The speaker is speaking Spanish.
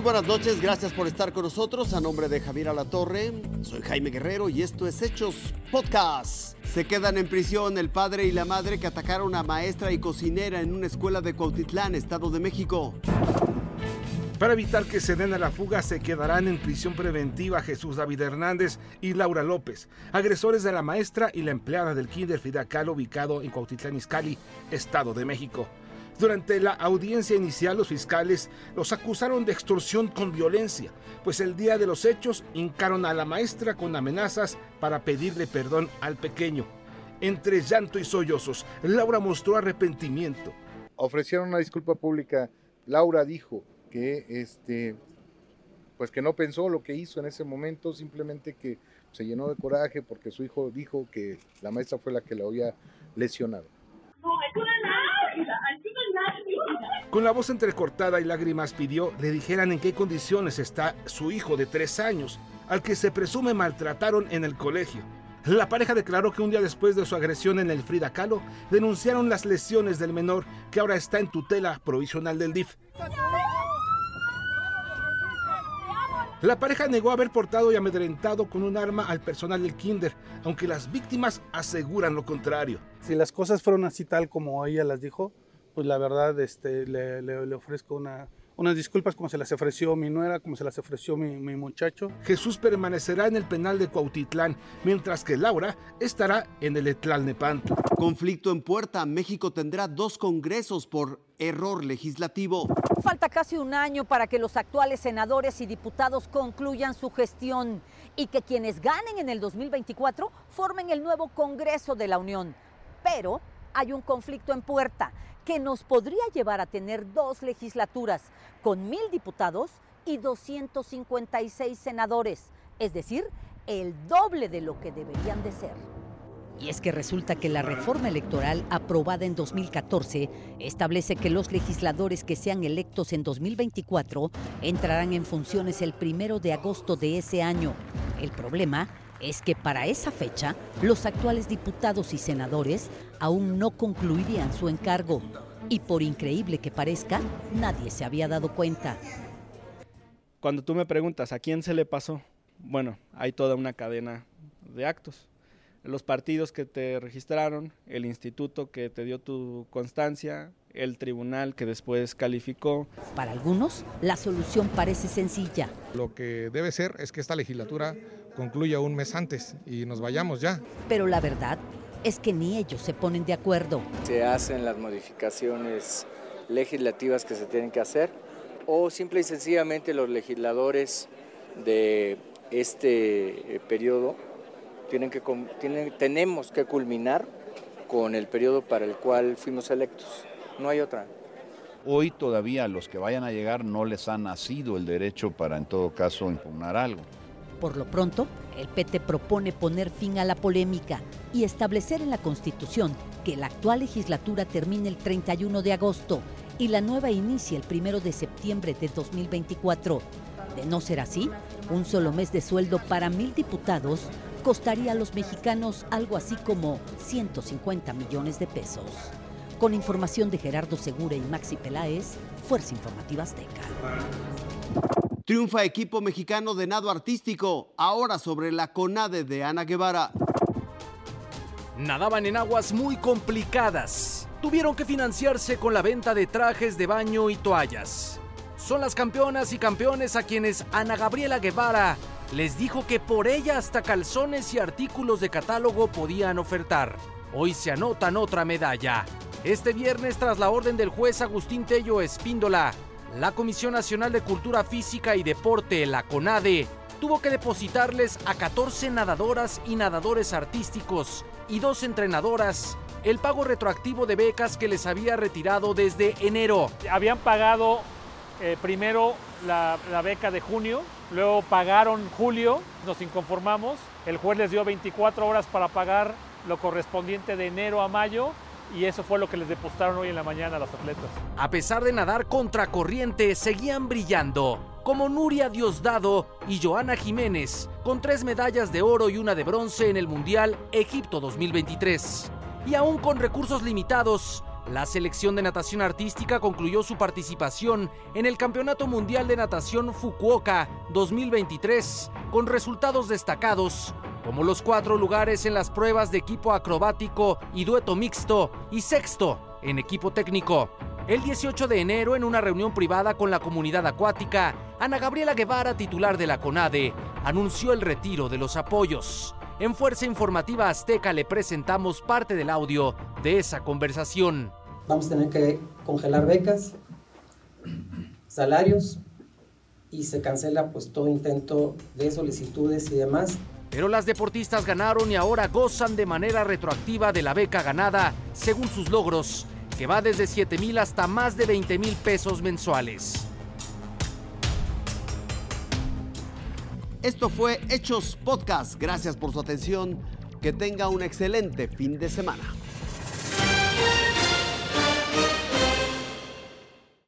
Muy buenas noches, gracias por estar con nosotros. A nombre de Javier Alatorre, soy Jaime Guerrero y esto es Hechos Podcast. Se quedan en prisión el padre y la madre que atacaron a maestra y cocinera en una escuela de Cuautitlán, Estado de México. Para evitar que se den a la fuga, se quedarán en prisión preventiva Jesús David Hernández y Laura López, agresores de la maestra y la empleada del kinder Frida Kahlo ubicado en Cuautitlán Izcalli, Estado de México. Durante la audiencia inicial, los fiscales los acusaron de extorsión con violencia, pues el día de los hechos hincaron a la maestra con amenazas para pedirle perdón al pequeño. Entre llanto y sollozos, Laura mostró arrepentimiento. Ofrecieron una disculpa pública. Laura dijo que este pues que no pensó lo que hizo en ese momento, simplemente que se llenó de coraje porque su hijo dijo que la maestra fue la que la había lesionado. Con la voz entrecortada y lágrimas pidió le dijeran en qué condiciones está su hijo de tres años, al que se presume maltrataron en el colegio. La pareja declaró que un día después de su agresión en el Frida Kahlo, denunciaron las lesiones del menor que ahora está en tutela provisional del DIF. La pareja negó haber portado y amedrentado con un arma al personal del kinder, aunque las víctimas aseguran lo contrario. Si las cosas fueron así tal como ella las dijo, pues la verdad este, le, le, ofrezco una, unas disculpas como se las ofreció mi nuera, como se las ofreció mi, mi, muchacho. Jesús permanecerá en el penal de Cuautitlán, mientras que Laura estará en el Etlalnepanto. Conflicto en puerta. México tendrá dos congresos por error legislativo. Falta casi un año para que los actuales senadores y diputados concluyan su gestión y que quienes ganen en el 2024 formen el nuevo Congreso de la Unión. Pero hay un conflicto en puerta que nos podría llevar a tener dos legislaturas con mil diputados y 256 senadores, es decir, el doble de lo que deberían de ser. Y es que resulta que la reforma electoral aprobada en 2014 establece que los legisladores que sean electos en 2024 entrarán en funciones el primero de agosto de ese año. El problema es que para esa fecha los actuales diputados y senadores aún no concluirían su encargo y por increíble que parezca, nadie se había dado cuenta. Cuando tú me preguntas a quién se le pasó, bueno, hay toda una cadena de actos. Los partidos que te registraron, el instituto que te dio tu constancia, el tribunal que después calificó. Para algunos, la solución parece sencilla. Lo que debe ser es que esta legislatura concluya un mes antes y nos vayamos ya. Pero la verdad es que ni ellos se ponen de acuerdo. Se hacen las modificaciones legislativas que se tienen que hacer o simple y sencillamente los legisladores de este eh, periodo tienen que, tienen, tenemos que culminar con el periodo para el cual fuimos electos. No hay otra. Hoy todavía a los que vayan a llegar no les ha nacido el derecho para en todo caso impugnar algo. Por lo pronto, el PT propone poner fin a la polémica y establecer en la Constitución que la actual legislatura termine el 31 de agosto y la nueva inicie el 1 de septiembre de 2024. De no ser así, un solo mes de sueldo para mil diputados costaría a los mexicanos algo así como 150 millones de pesos. Con información de Gerardo Segura y Maxi Peláez, Fuerza Informativa Azteca. Triunfa equipo mexicano de nado artístico, ahora sobre la CONADE de Ana Guevara. Nadaban en aguas muy complicadas. Tuvieron que financiarse con la venta de trajes de baño y toallas. Son las campeonas y campeones a quienes Ana Gabriela Guevara les dijo que por ella hasta calzones y artículos de catálogo podían ofertar. Hoy se anotan otra medalla. Este viernes, tras la orden del juez Agustín Tello Espíndola, la Comisión Nacional de Cultura Física y Deporte, la CONADE, tuvo que depositarles a 14 nadadoras y nadadores artísticos y dos entrenadoras el pago retroactivo de becas que les había retirado desde enero. Habían pagado eh, primero la, la, beca de junio, luego pagaron julio, nos inconformamos, el juez les dio 24 horas para pagar lo correspondiente de enero a mayo y eso fue lo que les depositaron hoy en la mañana a los atletas. A pesar de nadar contra corriente, seguían brillando, como Nuria Diosdado y Joana Jiménez, con tres medallas de oro y una de bronce en el Mundial Egipto 2023. Y aún con recursos limitados, La selección de natación artística concluyó su participación en el Campeonato Mundial de Natación Fukuoka 2023 con resultados destacados como los cuatro lugares en las pruebas de equipo acrobático y dueto mixto y sexto en equipo técnico. El 18 de enero, en una reunión privada con la comunidad acuática, Ana Gabriela Guevara, titular de la CONADE, anunció el retiro de los apoyos. En Fuerza Informativa Azteca le presentamos parte del audio de esa conversación. Vamos a tener que congelar becas, salarios y se cancela pues todo intento de solicitudes y demás. Pero las deportistas ganaron y ahora gozan de manera retroactiva de la beca ganada según sus logros, que va desde 7 mil hasta más de 20 mil pesos mensuales. Esto fue Hechos Podcast. Gracias por su atención. Que tenga un excelente fin de semana.